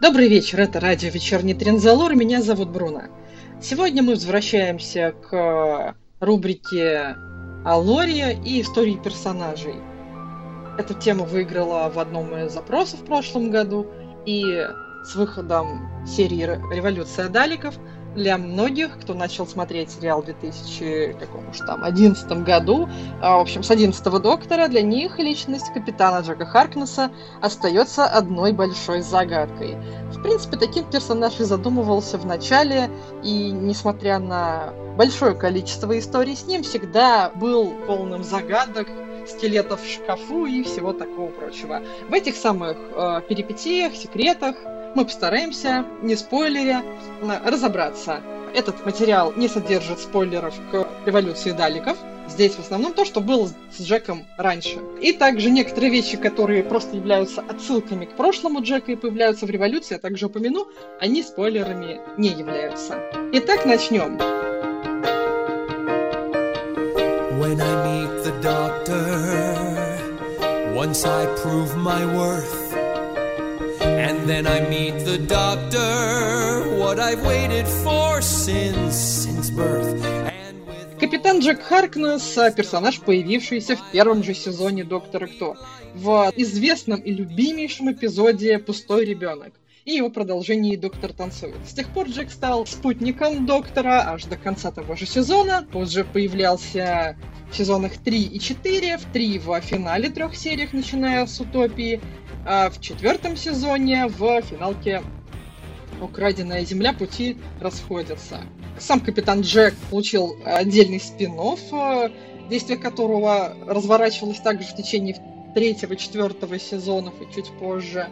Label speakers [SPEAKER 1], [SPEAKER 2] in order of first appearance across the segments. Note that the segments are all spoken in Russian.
[SPEAKER 1] Добрый вечер, это радио «Вечерний Трензалор», меня зовут Бруно. Сегодня мы возвращаемся к рубрике «Алория» и истории персонажей. Эта тема выиграла в одном из запросов в прошлом году, и с выходом серии «Революция Даликов» для многих, кто начал смотреть сериал в 2011 году, а, в общем, с 11 доктора, для них личность капитана Джека Харкнесса остается одной большой загадкой. В принципе, таким персонаж и задумывался в начале, и несмотря на большое количество историй с ним, всегда был полным загадок, скелетов в шкафу и всего такого прочего. В этих самых э, перипетиях, секретах мы постараемся, не спойлеря, разобраться. Этот материал не содержит спойлеров к революции Даликов. Здесь в основном то, что было с Джеком раньше. И также некоторые вещи, которые просто являются отсылками к прошлому Джека и появляются в революции, я также упомяну, они спойлерами не являются. Итак, начнем. When I meet the doctor, once I prove my worth. And then I meet the doctor, what I've waited for since, since birth. Капитан Джек Харкнесс – персонаж, появившийся в первом же сезоне Доктора Кто, в известном и любимейшем эпизоде «Пустой ребенок» и его продолжении «Доктор танцует». С тех пор Джек стал спутником Доктора аж до конца того же сезона, позже появлялся в сезонах 3 и 4, в 3 в финале трех сериях, начиная с «Утопии», а в четвертом сезоне в финалке «Украденная земля» пути расходятся. Сам капитан Джек получил отдельный спин э, действие которого разворачивалось также в течение третьего, четвертого сезонов и чуть позже.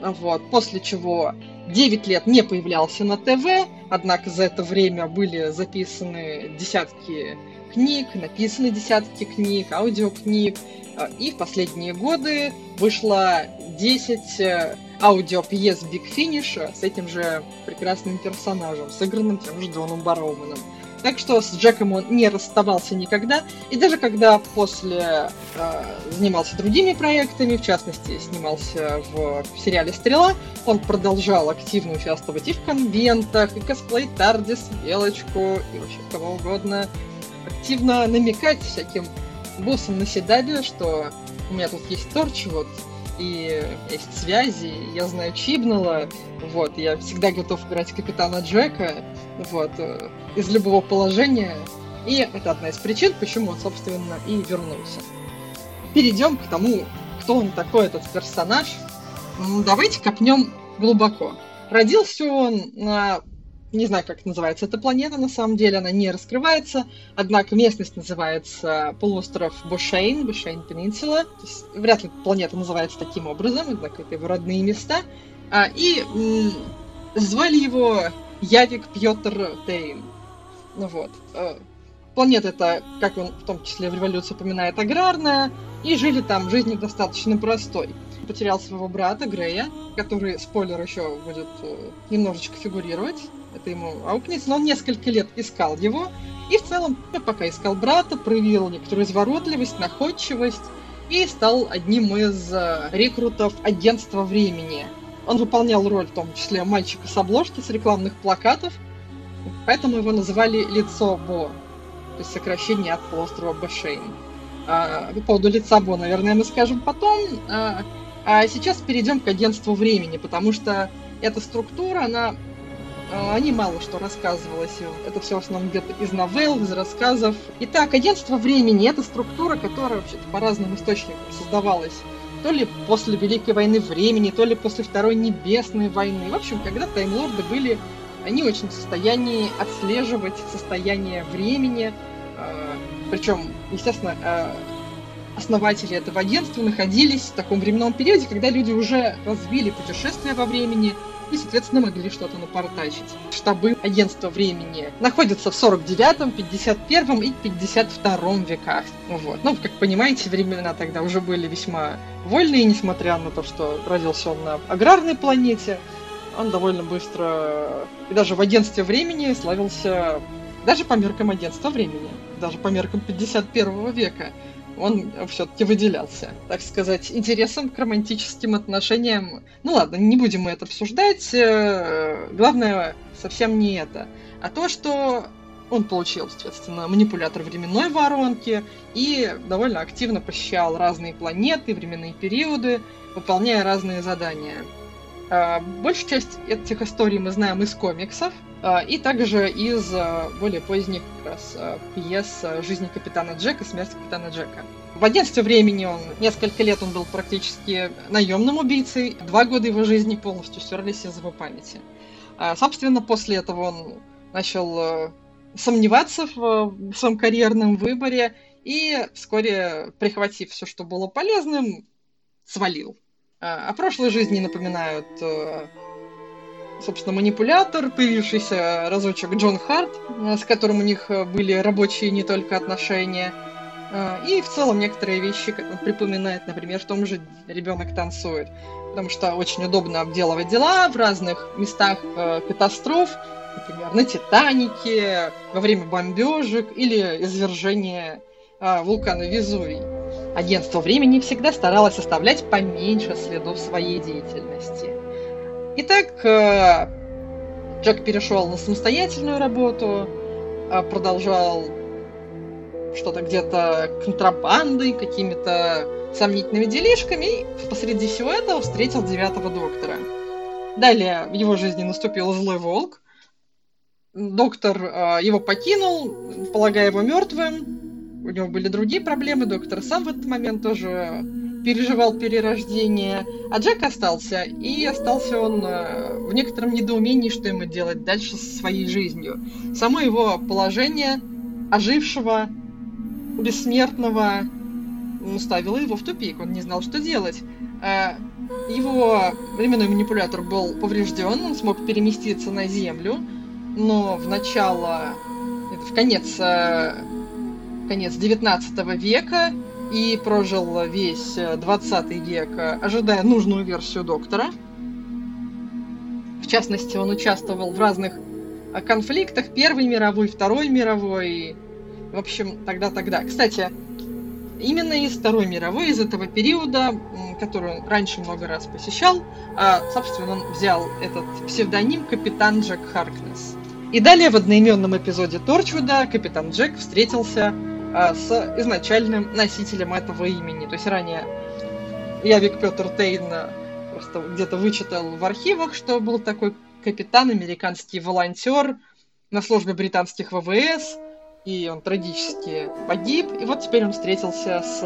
[SPEAKER 1] Вот. После чего 9 лет не появлялся на ТВ, однако за это время были записаны десятки книг, написаны десятки книг, аудиокниг, а, и в последние годы вышло 10 э, аудиопьес Big Finish с этим же прекрасным персонажем, сыгранным тем же Джоном Бароуманом. Так что с Джеком он не расставался никогда. И даже когда после э, занимался другими проектами, в частности, снимался в, сериале «Стрела», он продолжал активно участвовать и в конвентах, и косплей Тардис, Белочку, и вообще кого угодно. Активно намекать всяким боссом на седабе, что у меня тут есть торч, вот, и есть связи, я знаю Чибнала, вот, я всегда готов играть капитана Джека, вот, э, из любого положения, и это одна из причин, почему он, собственно, и вернулся. Перейдем к тому, кто он такой, этот персонаж. Давайте копнем глубоко. Родился он на не знаю, как называется эта планета, на самом деле она не раскрывается, однако местность называется полуостров Бошейн, Бошейн Пенинсула, вряд ли планета называется таким образом, однако это его родные места, а, и звали его Явик Пьотр Тейн. Ну вот. Э, планета это, как он в том числе в революции упоминает, аграрная, и жили там жизнью достаточно простой. Потерял своего брата Грея, который, спойлер, еще будет э, немножечко фигурировать это ему аукнется, но он несколько лет искал его, и в целом, пока искал брата, проявил некоторую изворотливость, находчивость, и стал одним из э, рекрутов агентства времени. Он выполнял роль, в том числе, мальчика с обложки, с рекламных плакатов, поэтому его называли Лицо Бо, то есть сокращение от полуострова Бошейн. А, по поводу Лица Бо, наверное, мы скажем потом. А, а сейчас перейдем к агентству времени, потому что эта структура, она а, они мало что рассказывалось. Это все в основном где-то из новелл, из рассказов. Итак, агентство времени — это структура, которая вообще-то по разным источникам создавалась. То ли после Великой войны времени, то ли после Второй Небесной войны. В общем, когда таймлорды были, они очень в состоянии отслеживать состояние времени. А, Причем, естественно, а, основатели этого агентства находились в таком временном периоде, когда люди уже развили путешествия во времени, и, соответственно, могли что-то напортачить. Штабы агентства времени находятся в 49-м, 51-м и 52-м веках. Вот. Ну, как понимаете, времена тогда уже были весьма вольные, несмотря на то, что родился он на аграрной планете. Он довольно быстро, и даже в агентстве времени славился даже по меркам агентства времени, даже по меркам 51 века. Он все-таки выделялся, так сказать, интересом к романтическим отношениям. Ну ладно, не будем мы это обсуждать. Э, главное совсем не это, а то, что он получил, соответственно, манипулятор временной воронки и довольно активно посещал разные планеты, временные периоды, выполняя разные задания. А, большую часть этих историй мы знаем из комиксов, и также из а, более поздних как раз пьес «Жизни капитана Джека», «Смерть капитана Джека». В агентстве времени он несколько лет он был практически наемным убийцей, два года его жизни полностью стерлись из его памяти. Собственно, после этого он начал сомневаться в своем карьерном выборе и вскоре, прихватив все, что было полезным, свалил. О прошлой жизни напоминают, собственно, манипулятор, появившийся разочек Джон Харт, э, с которым у них были рабочие не только отношения. Э, и в целом некоторые вещи припоминает, например, в том же «Ребенок танцует», потому что очень удобно обделывать дела в разных местах катастроф, например, на Титанике, во время бомбежек или извержения вулкана Везувий. Агентство времени всегда старалось оставлять поменьше следов своей деятельности. Итак, э, Джек перешел на самостоятельную работу, э, продолжал что-то где-то контрабандой, какими-то сомнительными делишками, и посреди всего этого встретил девятого доктора. Далее в его жизни наступил злой волк. Доктор э, его покинул, полагая его мертвым, у него были другие проблемы, доктор сам в этот момент тоже переживал перерождение, а Джек остался, и остался он э, в некотором недоумении, что ему делать дальше со своей жизнью. Само его положение ожившего, бессмертного, ставило его в тупик, он не знал, что делать. Э, его временной манипулятор был поврежден, он смог переместиться на Землю, но в начало, в конец э, конец 19 века и прожил весь 20 век, ожидая нужную версию доктора. В частности, он участвовал в разных конфликтах Первой мировой, Второй мировой. В общем, тогда-тогда. Кстати, именно из Второй мировой, из этого периода, который он раньше много раз посещал, собственно, он взял этот псевдоним Капитан Джек Харкнес. И далее в одноименном эпизоде Торчвуда Капитан Джек встретился а, с изначальным носителем этого имени. То есть ранее Явик Петр Тейн просто где-то вычитал в архивах, что был такой капитан, американский волонтер на службе британских ВВС, и он трагически погиб, и вот теперь он встретился с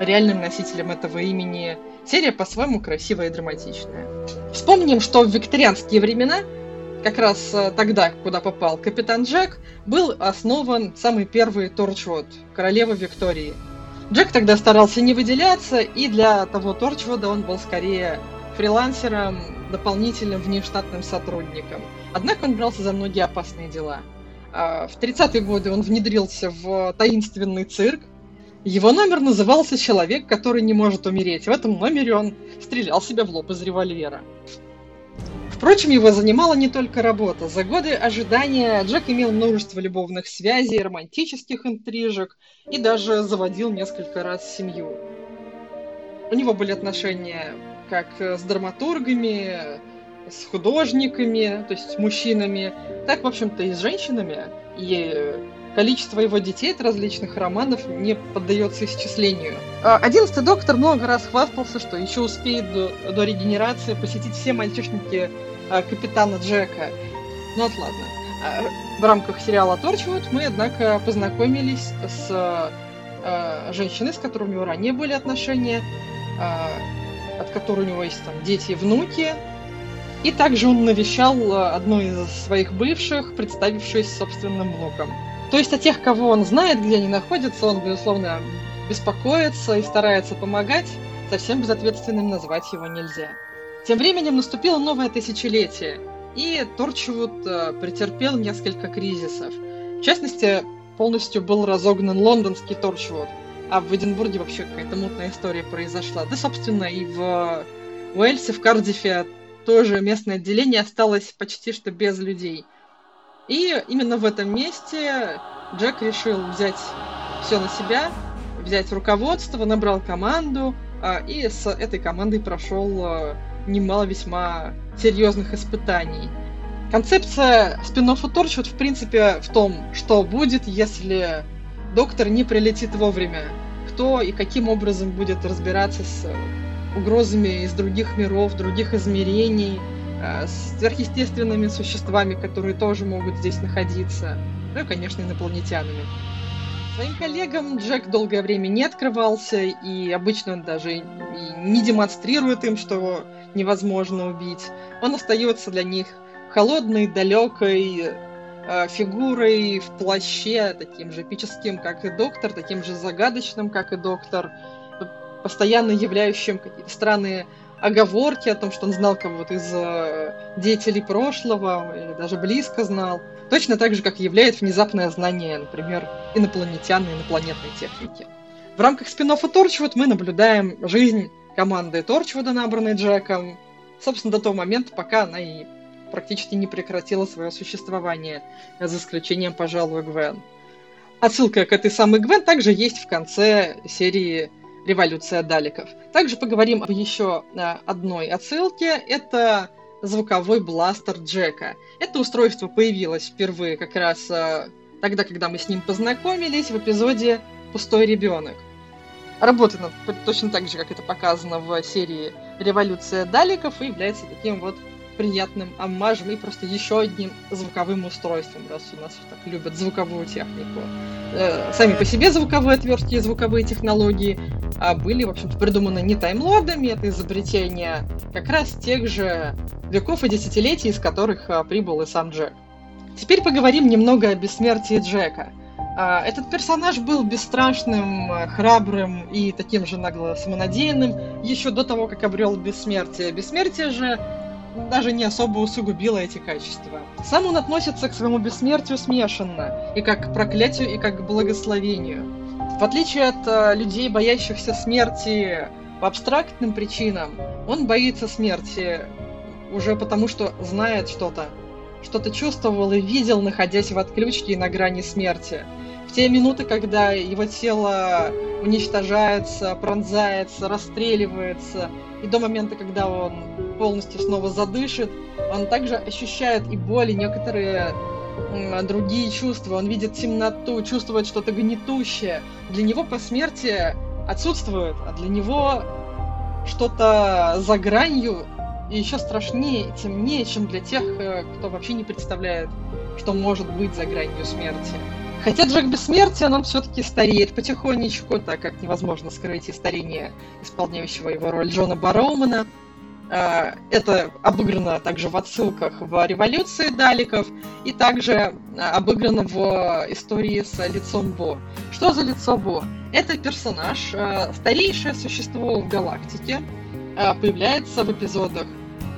[SPEAKER 1] реальным носителем этого имени. Серия по-своему красивая и драматичная. Вспомним, что в викторианские времена как раз э, тогда, куда попал капитан Джек, был основан самый первый Торчвуд, королева Виктории. Джек тогда старался не выделяться, и для того Торчвуда он был скорее фрилансером, дополнительным внештатным сотрудником. Однако он брался за многие опасные дела. А, в 30-е годы он внедрился в таинственный цирк. Его номер назывался «Человек, который не может умереть». В этом номере он стрелял себя в лоб из револьвера. Впрочем, его занимала не только работа. За годы ожидания Джек имел множество любовных связей, романтических интрижек и даже заводил несколько раз семью. У него были отношения как с драматургами, с художниками, то есть с мужчинами, так, в общем-то, и с женщинами. И количество его детей от различных романов не поддается исчислению. А, одиннадцатый доктор много раз хвастался, что еще успеет до, до регенерации посетить все мальчишники капитана Джека. Ну вот ладно. А, в рамках сериала Торчвуд мы, однако, познакомились с а, женщиной, с которой у него ранее были отношения, от которой у него есть там дети и внуки. И также он навещал одну из своих бывших, представившись собственным внуком. То есть о тех, кого он знает, где они находятся, он, безусловно, беспокоится и старается помогать, совсем безответственным назвать его нельзя. Тем временем наступило новое тысячелетие, и Торчвуд э, претерпел несколько кризисов. В частности, полностью был разогнан лондонский Торчвуд, а в Эдинбурге вообще какая-то мутная история произошла. Да, собственно, и в Уэльсе, в Кардифе тоже местное отделение осталось почти что без людей. И именно в этом месте Джек решил взять все на себя, взять руководство, набрал команду, а, и с этой командой прошел а, немало весьма серьезных испытаний. Концепция спин Торчвуд, в принципе, в том, что будет, если доктор не прилетит вовремя. Кто и каким образом будет разбираться с угрозами из других миров, других измерений, а, с сверхъестественными существами, которые тоже могут здесь находиться, ну и, конечно, инопланетянами. Своим коллегам Джек долгое время не открывался, и обычно он даже не демонстрирует им, что невозможно убить. Он остается для них холодной, далекой э, фигурой в плаще, таким же эпическим, как и доктор, таким же загадочным, как и доктор, постоянно являющим какие-то странные оговорки о том, что он знал кого-то из э, деятелей прошлого, или даже близко знал. Точно так же, как являет внезапное знание, например, инопланетян и инопланетной техники. В рамках спин-оффа Торчвуд мы наблюдаем жизнь команды Торчвуда, набранной Джеком, собственно, до того момента, пока она и практически не прекратила свое существование, за исключением, пожалуй, Гвен. Отсылка к этой самой Гвен также есть в конце серии «Революция Даликов». Также поговорим об еще э, одной отсылке. Это звуковой бластер Джека. Это устройство появилось впервые как раз э, тогда, когда мы с ним познакомились в эпизоде «Пустой ребенок». Работает точно так же, как это показано в серии «Революция Даликов» и является таким вот приятным аммажем и просто еще одним звуковым устройством, раз у нас так любят звуковую технику. Э, сами по себе звуковые отвертки и звуковые технологии а были, в общем-то, придуманы не таймлордами, это изобретение как раз тех же веков и десятилетий, из которых а, прибыл и сам Джек. Теперь поговорим немного о бессмертии Джека. А, этот персонаж был бесстрашным, храбрым и таким же нагло самонадеянным еще до того, как обрел бессмертие. Бессмертие же даже не особо усугубило эти качества. Сам он относится к своему бессмертию смешанно, и как к проклятию, и как к благословению. В отличие от э, людей, боящихся смерти по абстрактным причинам, он боится смерти уже потому, что знает что-то, что-то чувствовал и видел, находясь в отключке и на грани смерти. В те минуты, когда его тело уничтожается, пронзается, расстреливается, и до момента, когда он полностью снова задышит, он также ощущает и боль, и некоторые другие чувства. Он видит темноту, чувствует что-то гнетущее. Для него по смерти отсутствует, а для него что-то за гранью и еще страшнее и темнее, чем для тех, э, кто вообще не представляет, что может быть за гранью смерти. Хотя Джек Бессмертия, он все-таки стареет потихонечку, так как невозможно скрыть и старение исполняющего его роль Джона Бароумана. А, это обыграно также в отсылках в «Революции Даликов» и также а, обыграно в истории с лицом Бо. Что за лицо Бо? Это персонаж, а, старейшее существо в галактике, появляется в эпизодах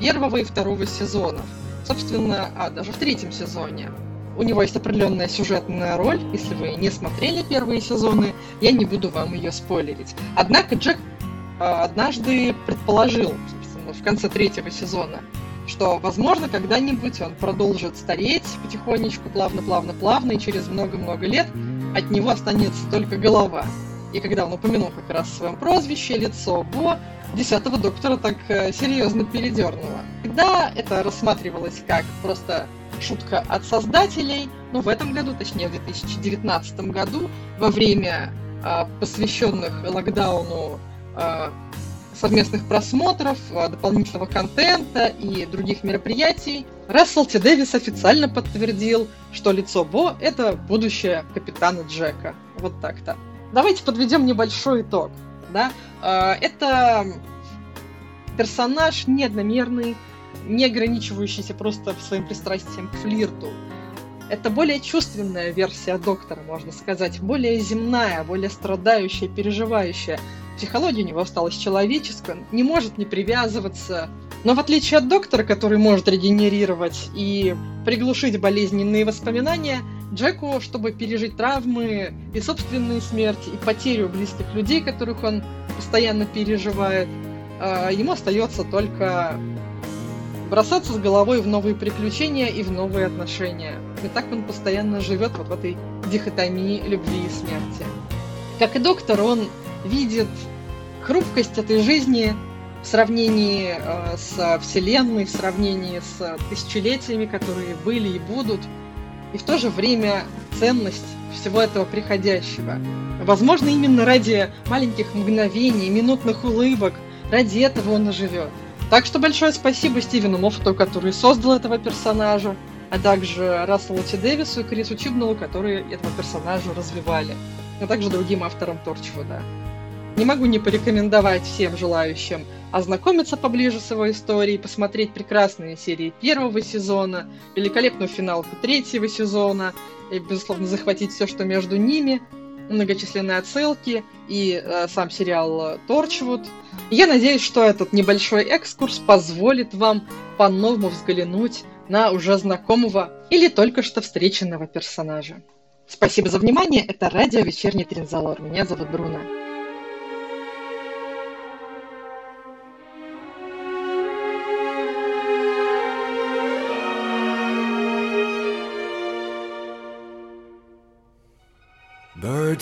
[SPEAKER 1] первого и второго сезонов. Собственно, а, даже в третьем сезоне. У него есть определенная сюжетная роль. Если вы не смотрели первые сезоны, я не буду вам ее спойлерить. Однако Джек однажды предположил, в конце третьего сезона, что, возможно, когда-нибудь он продолжит стареть потихонечку, плавно-плавно-плавно, и через много-много лет от него останется только голова. И когда он упомянул как раз в своем прозвище лицо Бо, десятого доктора так э, серьезно передернуло. Тогда это рассматривалось как просто шутка от создателей, но в этом году, точнее в 2019 году, во время э, посвященных локдауну э, совместных просмотров, дополнительного контента и других мероприятий, Рассел Т. Дэвис официально подтвердил, что лицо Бо — это будущее капитана Джека. Вот так-то. Давайте подведем небольшой итог. Да? А, это персонаж неодномерный, не ограничивающийся просто своим пристрастием к флирту. Это более чувственная версия доктора, можно сказать, более земная, более страдающая, переживающая. Психология у него осталась человеческая, не может не привязываться. Но в отличие от доктора, который может регенерировать и приглушить болезненные воспоминания, Джеку, чтобы пережить травмы и собственную смерть, и потерю близких людей, которых он постоянно переживает, а, ему остается только бросаться с головой в новые приключения и в новые отношения. И так он постоянно живет вот в этой дихотомии любви и смерти. Как и доктор, он видит хрупкость этой жизни в сравнении э, с Вселенной, в сравнении с тысячелетиями, которые были и будут, и в то же время ценность всего этого приходящего. Возможно, именно ради маленьких мгновений, минутных улыбок, ради этого он и живет. Так что большое спасибо Стивену Моффату, который создал этого персонажа, а также Расселу Ти Дэвису и Крису Чибнеллу, которые этого персонажа развивали, а также другим авторам Торчвуда. Не могу не порекомендовать всем желающим ознакомиться поближе с его историей, посмотреть прекрасные серии первого сезона, великолепную финалку третьего сезона, и, безусловно, захватить все, что между ними, многочисленные отсылки и э, сам сериал Торчвуд. Я надеюсь, что этот небольшой экскурс позволит вам по-новому взглянуть на уже знакомого или только что встреченного персонажа. Спасибо за внимание. Это радио «Вечерний Тринзалор». Меня зовут Бруно.